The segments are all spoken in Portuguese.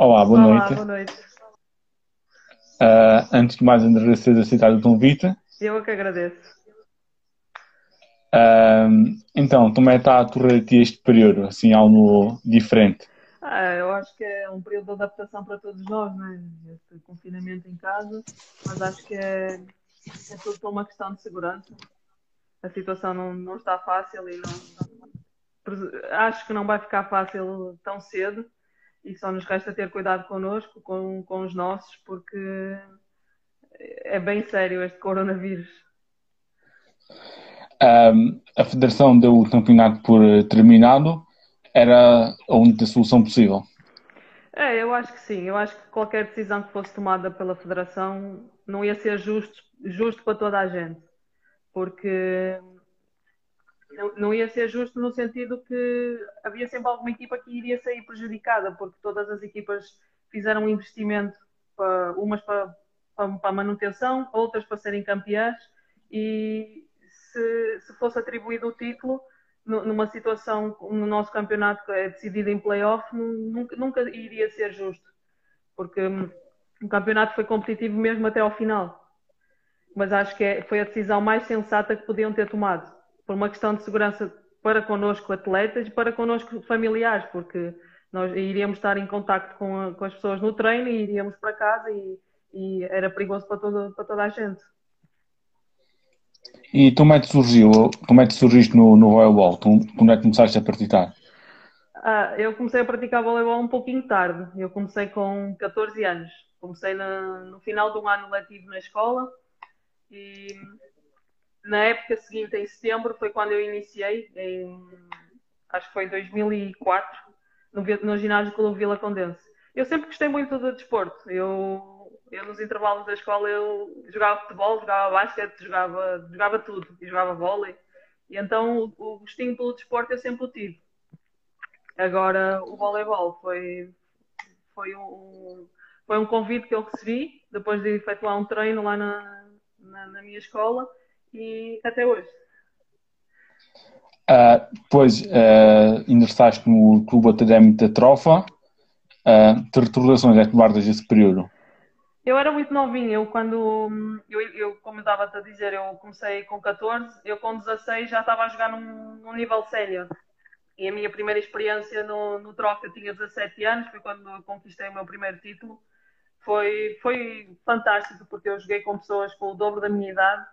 Olá, boa Olá, noite. boa noite. Ah, antes de mais, agradecer a aceitar o convite. Eu é que agradeço. Ah, então, como é que está a correr a ti este período? Assim, algo diferente? Ah, eu acho que é um período de adaptação para todos nós, né? Este confinamento em casa, mas acho que é, é tudo por uma questão de segurança. A situação não, não está fácil e não, acho que não vai ficar fácil tão cedo e só nos resta ter cuidado connosco, com, com os nossos, porque é bem sério este coronavírus. Um, a Federação deu o campeonato por terminado, era a única solução possível. É, eu acho que sim. Eu acho que qualquer decisão que fosse tomada pela Federação não ia ser justo, justo para toda a gente, porque não, ia ser justo no sentido que havia sempre alguma equipa que iria sair prejudicada, porque todas as equipas fizeram um investimento, para, umas para, para, para manutenção, outras para serem campeãs, e se, se fosse atribuído o título, numa situação no nosso campeonato que é decidido em playoff, nunca, nunca iria ser justo, porque o campeonato foi competitivo mesmo até ao final. Mas acho que é, foi a decisão mais sensata que podiam ter tomado, por uma questão de segurança para connosco atletas e para connosco familiares, porque nós iríamos estar em contacto com, a, com as pessoas no treino e iríamos para casa e, e era perigoso para, todo, para toda a gente. E como é que surgiu? Como é que surgiste no, no voleibol? Como é que começaste a praticar? Ah, eu comecei a praticar voleibol um pouquinho tarde. Eu comecei com 14 anos. Comecei na, no final de um ano letivo na escola e na época seguinte, em setembro, foi quando eu iniciei, em, acho que foi em 2004, no, no ginásio Clube Vila Condense. Eu sempre gostei muito do desporto. Eu eu nos intervalos da escola eu jogava futebol, jogava basquete, jogava, jogava tudo, e jogava vôlei. E então o, o gostinho pelo desporto eu sempre o tive. Agora o voleibol foi, foi, um, foi um convite que eu recebi depois de efetuar um treino lá na, na, na minha escola e até hoje. Uh, depois uh, ingressaste no Clube Académico da Trofa. Uh, que recordações é que guardas desse período? Eu era muito novinha, eu quando, eu, eu como estava a dizer, eu comecei com 14, eu com 16 já estava a jogar num, num nível sénior. E a minha primeira experiência no, no troca, eu tinha 17 anos, foi quando conquistei o meu primeiro título. Foi, foi fantástico, porque eu joguei com pessoas com o dobro da minha idade,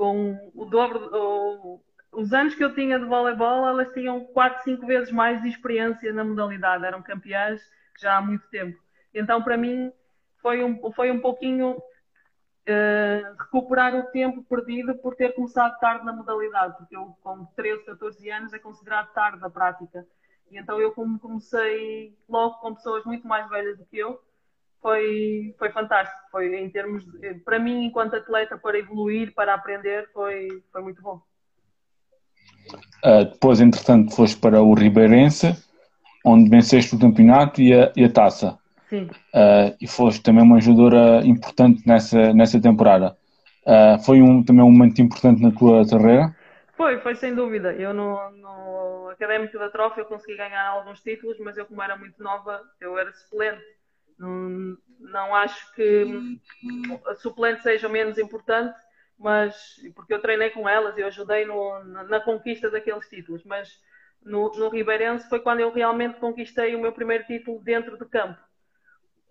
com o dobro, o, os anos que eu tinha de voleibol, elas tinham 4, 5 vezes mais de experiência na modalidade, eram campeãs já há muito tempo. Então, para mim, foi um, foi um pouquinho uh, recuperar o tempo perdido por ter começado tarde na modalidade, porque eu com 13, 14 anos é considerado tarde na prática. E então eu como comecei logo com pessoas muito mais velhas do que eu, foi, foi fantástico. Foi em termos, de, para mim, enquanto atleta, para evoluir, para aprender, foi, foi muito bom. Uh, depois, entretanto, foste para o Ribeirense, onde venceste o campeonato e a, e a taça. Sim. Uh, e foste também uma jogadora importante nessa, nessa temporada. Uh, foi um, também um momento importante na tua carreira? Foi, foi sem dúvida. Eu no, no Académico da Trofa eu consegui ganhar alguns títulos, mas eu como era muito nova, eu era suplente. Não, acho que a suplente seja menos importante, mas porque eu treinei com elas e ajudei no, na, conquista daqueles títulos, mas no, no Ribeirense foi quando eu realmente conquistei o meu primeiro título dentro do campo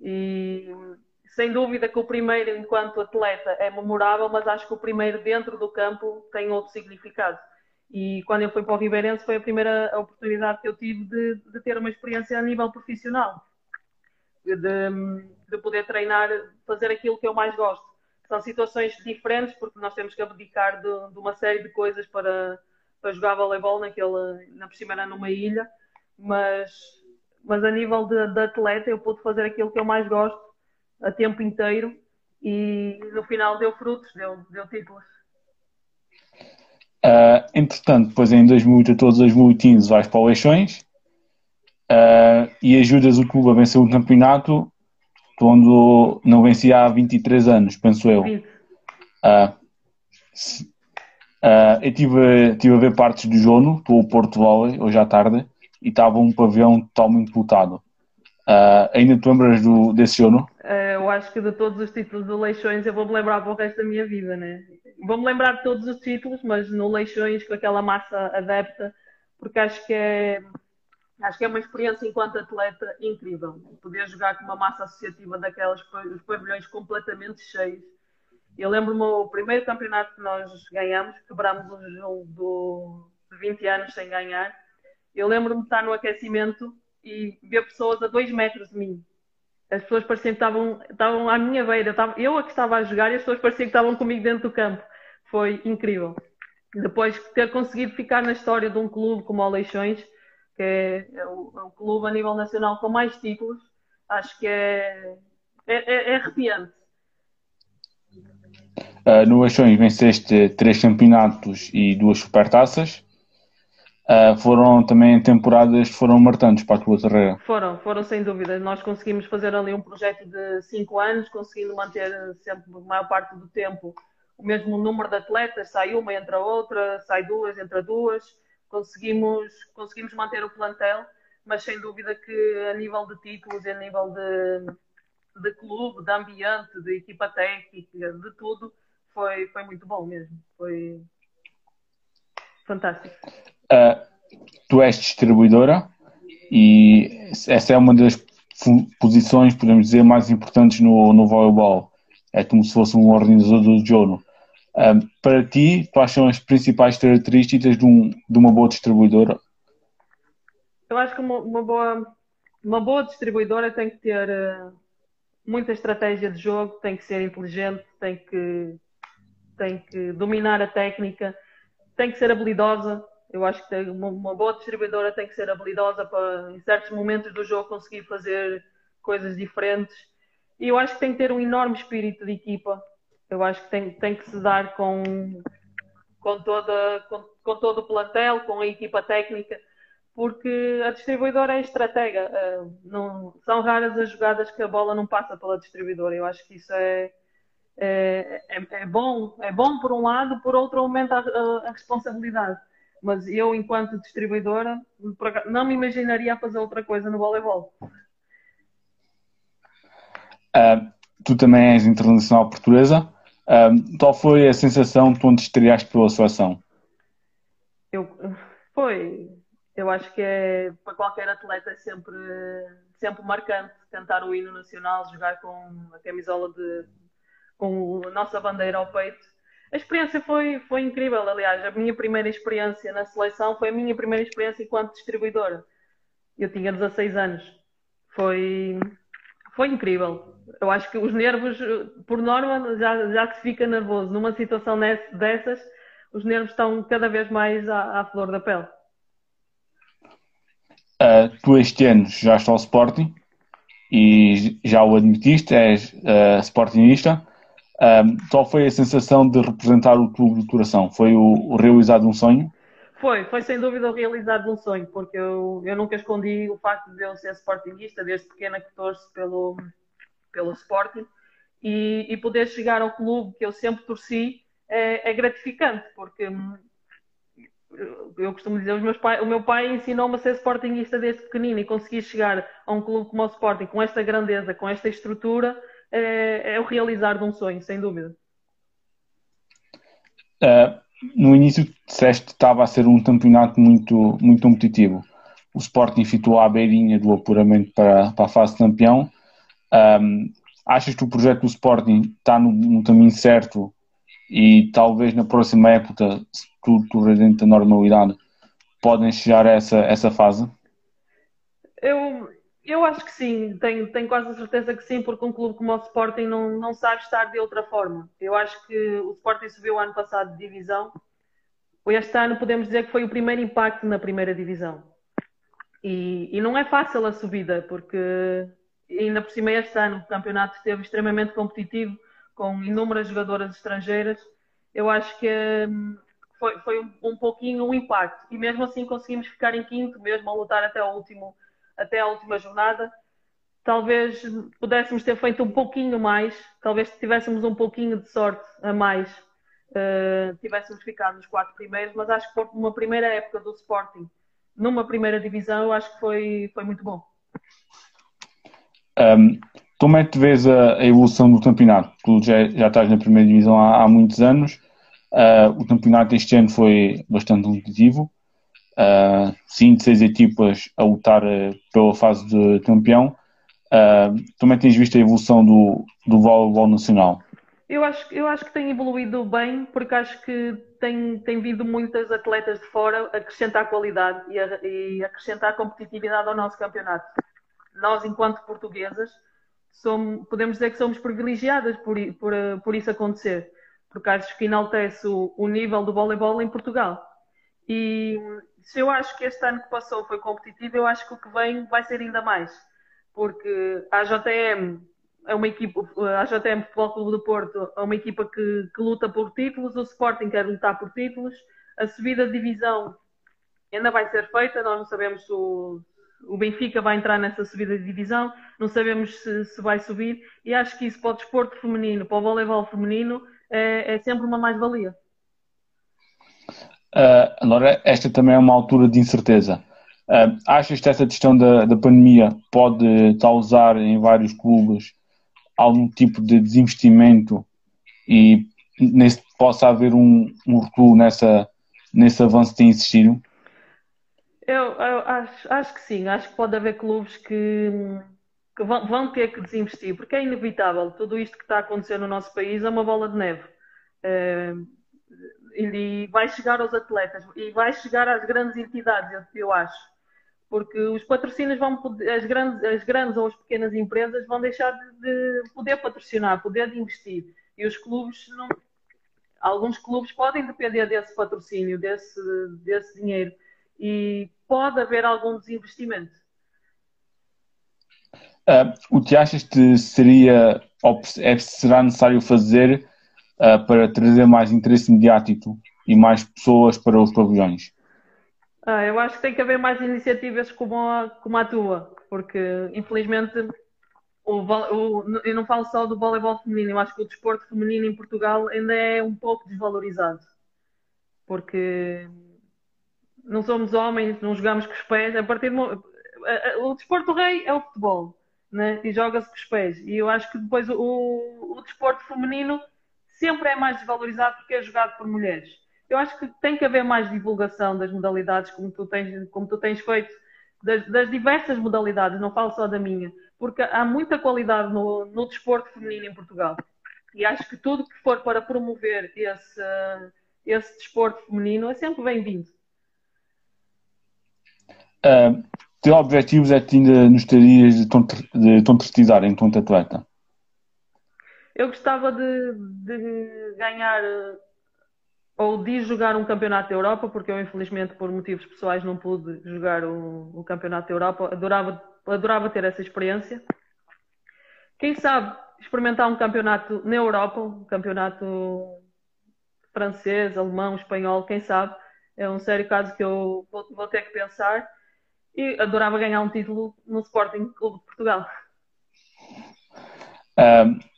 e sem dúvida que o primeiro, enquanto atleta, é memorável, mas acho que o primeiro dentro do campo tem outro significado. E quando eu fui para o Ribeirense foi a primeira oportunidade que eu tive de, de ter uma experiência a nível profissional, de, de, poder treinar, fazer aquilo que eu mais gosto. São situações diferentes porque nós temos que abdicar de, de uma série de coisas para, para jogar voleibol naquele, na era numa ilha, mas mas a nível de, de, atleta eu pude fazer aquilo que eu mais gosto a tempo inteiro e no final deu frutos, deu, deu títulos. Uh, entretanto, depois em 2014, 2015 vais para o Leixões uh, e ajudas o clube a vencer o campeonato quando não vencia há 23 anos, penso eu. Uh, eu tive, tive a ver partes do jogo pelo Porto Volley hoje à tarde e estava um pavilhão totalmente lotado. Uh, ainda te lembras do, desse jogo? Uh, eu acho que de todos os títulos do Leixões eu vou-me lembrar para o resto da minha vida, né? Vou-me lembrar de todos os títulos, mas no Leixões com aquela massa adepta, porque acho que é acho que é uma experiência enquanto atleta incrível. Poder jogar com uma massa associativa daquelas, os pavilhões completamente cheios. Eu lembro-me o primeiro campeonato que nós ganhamos, quebramos um jogo do, de 20 anos sem ganhar. Eu lembro-me de estar no aquecimento e ver pessoas a dois metros de mim. As pessoas pareciam que estavam, estavam à minha beira. Eu a que estava a jogar e as pessoas pareciam que estavam comigo dentro do campo. Foi incrível. Depois de ter conseguido ficar na história de um clube como o Leixões, que é, é, o, é o, clube a nível nacional com mais títulos, acho que é, é, é, é arrepiante. Uh, no Leixões venceste três campeonatos e duas supertaças uh, foram também temporadas foram marcantes para a tua carreira. Foram, foram sem dúvida. Nós conseguimos fazer ali um projeto de cinco anos, conseguindo manter sempre a maior parte do tempo o mesmo número de atletas, sai uma, entra outra, sai duas, entra duas. Conseguimos, conseguimos manter o plantel, mas sem dúvida que a nível de títulos e a nível de, de clube, de ambiente, de equipa técnica, de tudo, foi, foi muito bom mesmo. Foi fantástico. Uh, tu és distribuidora e essa é uma das posições, podemos dizer, mais importantes no, no voleibol. É como se fosse um organizador do jogo. Para ti, quais são as principais características de, um, de uma boa distribuidora? Eu acho que uma, uma, boa, uma boa distribuidora tem que ter uh, muita estratégia de jogo, tem que ser inteligente, tem que, tem que dominar a técnica, tem que ser habilidosa, eu acho que uma, uma, boa distribuidora tem que ser habilidosa para, em certos momentos do jogo, conseguir fazer coisas diferentes. E eu acho que tem que ter um enorme espírito de equipa. Eu acho que tem, tem que se dar com, com, toda, com, com todo o plantel, com a equipa técnica, porque a distribuidora é estratega. Uh, não, são raras as jogadas que a bola não passa pela distribuidora. Eu acho que isso é, é, é, é bom. É bom por um lado, por outro aumenta a, a, a responsabilidade mas eu, enquanto distribuidora, não me imaginaria fazer outra coisa no voleibol. Uh, tu também és internacional portuguesa. Uh, qual foi a sensação quando estreaste pela seleção? Eu, foi. Eu acho que é, para qualquer atleta é sempre, sempre marcante cantar o hino nacional, jogar com a camisola de com a nossa bandeira ao peito a experiência foi, foi incrível, aliás, a minha primeira experiência na seleção foi a minha primeira experiência enquanto distribuidora. Eu tinha 16 anos. Foi, foi incrível. Eu acho que os nervos, por norma, já, já se fica nervoso. Numa situação dessas, os nervos estão cada vez mais à, à flor da pele. Uh, tu este ano já estás ao Sporting e já o admitiste, és uh, Sportingista. Um, qual foi a sensação de representar o clube de coração? Foi o, o realizado um sonho? Foi, foi sem dúvida o realizado um sonho, porque eu, eu nunca escondi o facto de eu ser sportinguista, desde pequena que torço pelo, pelo Sporting, e, e poder chegar ao clube que eu sempre torci é, é gratificante, porque hum, eu costumo dizer, pai, o meu pai ensinou-me a ser sportinguista desde pequenino e conseguir chegar a um clube como o Sporting, com esta grandeza, com esta estrutura, é, é o realizar de um sonho, sem dúvida. Uh, no início disseste que estava a ser um campeonato muito, muito competitivo. O Sporting ficou à beirinha do apuramento para, para a fase de campeão. Um, achas que o projeto do Sporting está no, no, caminho certo e talvez na próxima época, se tudo correr dentro da normalidade, podem chegar a essa, essa fase? Eu, eu acho que sim, tenho, tenho quase a certeza que sim, porque um clube como o Sporting não, não sabe estar de outra forma. Eu acho que o Sporting subiu ano passado de divisão. Este ano podemos dizer que foi o primeiro impacto na primeira divisão. E, e não é fácil a subida, porque ainda por cima este ano o campeonato esteve extremamente competitivo, com inúmeras jogadoras estrangeiras. Eu acho que hum, foi, foi um, um pouquinho um impacto. E mesmo assim conseguimos ficar em quinto, mesmo a lutar até o último até a última jornada. Talvez pudéssemos ter feito um pouquinho mais, talvez tivéssemos um pouquinho de sorte a mais, uh, tivéssemos ficado nos quatro primeiros, mas acho que foi uma primeira época do Sporting, numa primeira divisão, eu acho que foi, foi muito bom. Um, como é que vês a, a, evolução do campeonato? Tu já, já estás na primeira divisão há, há muitos anos. Uh, o campeonato este ano foi bastante competitivo. Uh, cinco, seis equipas a lutar uh, pela fase de campeão. Uh, como é que tens visto a evolução do, do voleibol nacional? Eu acho, eu acho que tem evoluído bem, porque acho que tem, tem vindo muitas atletas de fora acrescentar qualidade e, a, e acrescentar competitividade ao nosso campeonato. Nós, enquanto portuguesas, somos, podemos dizer que somos privilegiadas por, por, por isso acontecer, porque acho que enaltece o, o nível do voleibol em Portugal. E se eu acho que este ano que passou foi competitivo, eu acho que o que vem vai ser ainda mais, porque a JTM é uma equipa, a JTM Futebol Clube do Porto é uma equipa que, que, luta por títulos, o Sporting quer lutar por títulos, a subida de divisão ainda vai ser feita, nós não sabemos o, o Benfica vai entrar nessa subida de divisão, não sabemos se, se vai subir, e acho que isso para o desporto feminino, para o voleibol feminino, é, é sempre uma mais-valia. Uh, agora, esta também é uma altura de incerteza. Uh, achas que esta questão da, da pandemia pode causar em vários clubes algum tipo de desinvestimento e nesse, possa haver um, um recuo nessa, nesse avanço tem existido? Eu, eu acho, acho, que sim, acho que pode haver clubes que, que vão, vão, ter que desinvestir, porque é inevitável. Tudo isto que está a acontecer no nosso país é uma bola de neve. É, e vai chegar aos atletas e vai chegar às grandes entidades, eu, eu acho porque os patrocínios vão as grandes, as grandes ou as pequenas empresas vão deixar de, de poder patrocinar, poder de investir. E os clubes não, alguns clubes podem depender desse patrocínio, desse, desse dinheiro e pode haver algum desinvestimento. Uh, o que achas que seria é, será necessário fazer uh, para trazer mais interesse mediático e mais pessoas para os pavilhões? Ah, eu acho que tem que haver mais iniciativas como a, como a tua, porque infelizmente o, o, eu não falo só do voleibol feminino, eu acho que o desporto feminino em Portugal ainda é um pouco desvalorizado. Porque não somos homens, não jogamos com os pés. A partir do, o desporto rei é o futebol, né? e joga-se com os pés. E eu acho que depois o, o desporto feminino sempre é mais desvalorizado porque é jogado por mulheres eu acho que tem que haver mais divulgação das modalidades, como tu tens, como tu tens feito, das, das diversas modalidades, não falo só da minha, porque há muita qualidade no, no desporto feminino em Portugal. E acho que tudo que for para promover esse, esse desporto feminino é sempre bem-vindo. Uh, teu objetivo é que ainda nos terias de concretizar enquanto atleta? Eu gostava de, de ganhar ou de jogar um campeonato da Europa, porque eu infelizmente por motivos pessoais não pude jogar o, o campeonato da Europa. Adorava, adorava ter essa experiência. Quem sabe experimentar um campeonato na Europa, um campeonato francês, alemão, espanhol, quem sabe. É um sério caso que eu vou, vou ter que pensar. E adorava ganhar um título no Sporting Clube de Portugal.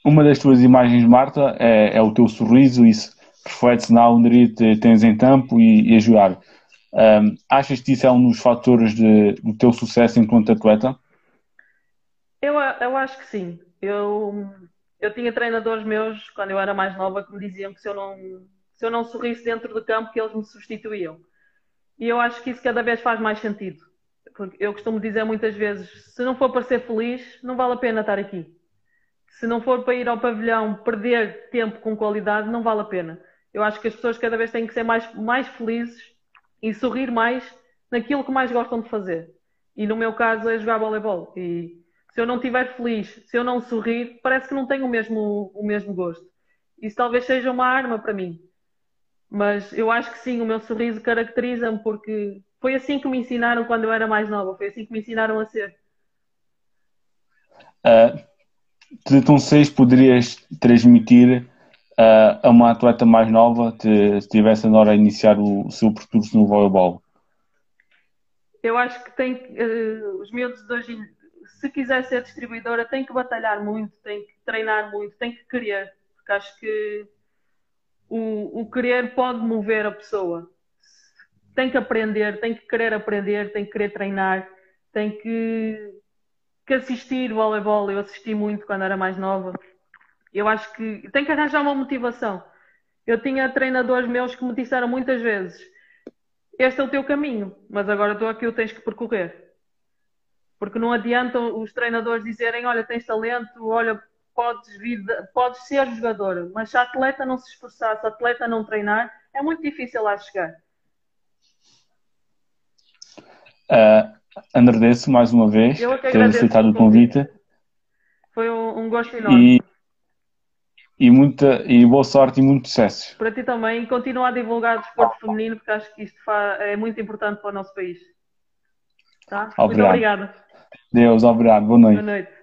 uma das tuas imagens, Marta, é, é o teu sorriso, isso reflete-se na alegria que tens em campo e, e a jogar. Um, achas que isso é um dos fatores de, do teu sucesso enquanto atleta? Eu, eu acho que sim. Eu, eu tinha treinadores meus, quando eu era mais nova, que me diziam que se eu não, se eu não sorrisse dentro do campo, que eles me substituíam. E eu acho que isso cada vez faz mais sentido. Porque eu costumo dizer muitas vezes: se não for para ser feliz, não vale a pena estar aqui. Se não for para ir ao pavilhão perder tempo com qualidade, não vale a pena. Eu acho que as pessoas cada vez têm que ser mais, mais felizes e sorrir mais naquilo que mais gostam de fazer. E no meu caso é jogar voleibol. E se eu não estiver feliz, se eu não sorrir, parece que não tenho o mesmo, o mesmo gosto. Isso talvez seja uma arma para mim. Mas eu acho que sim, o meu sorriso caracteriza-me porque foi assim que me ensinaram quando eu era mais nova, foi assim que me ensinaram a ser. Uh, de tão seis poderias transmitir uh, a uma atleta mais nova que estivesse agora a iniciar o, o seu percurso no voleibol? Eu acho que tem uh, os miúdos de hoje, se quiser ser distribuidora, tem que batalhar muito, tem que treinar muito, tem que querer, porque acho que o, o querer pode mover a pessoa. Tem que aprender, tem que querer aprender, tem que querer treinar, tem que que assistir voleibol, eu assisti muito quando era mais nova. Eu acho que tem que arranjar uma motivação. Eu tinha treinadores meus que me disseram muitas vezes: Este é o teu caminho, mas agora tu aqui o tens que percorrer. Porque não adianta os treinadores dizerem: Olha, tens talento, olha, podes, podes ser jogador, mas se a atleta não se esforçar, se a atleta não treinar, é muito difícil lá chegar. Uh, agradeço mais uma vez ter aceitado o convite. Foi um, um gosto enorme. E e, muita, e boa sorte e muito sucesso. Para ti também, continua a divulgar o desporto feminino, porque acho que isto é muito importante para o nosso país. Tá? Obrigado. Muito obrigada. Deus, obrigado. Boa noite. Boa noite.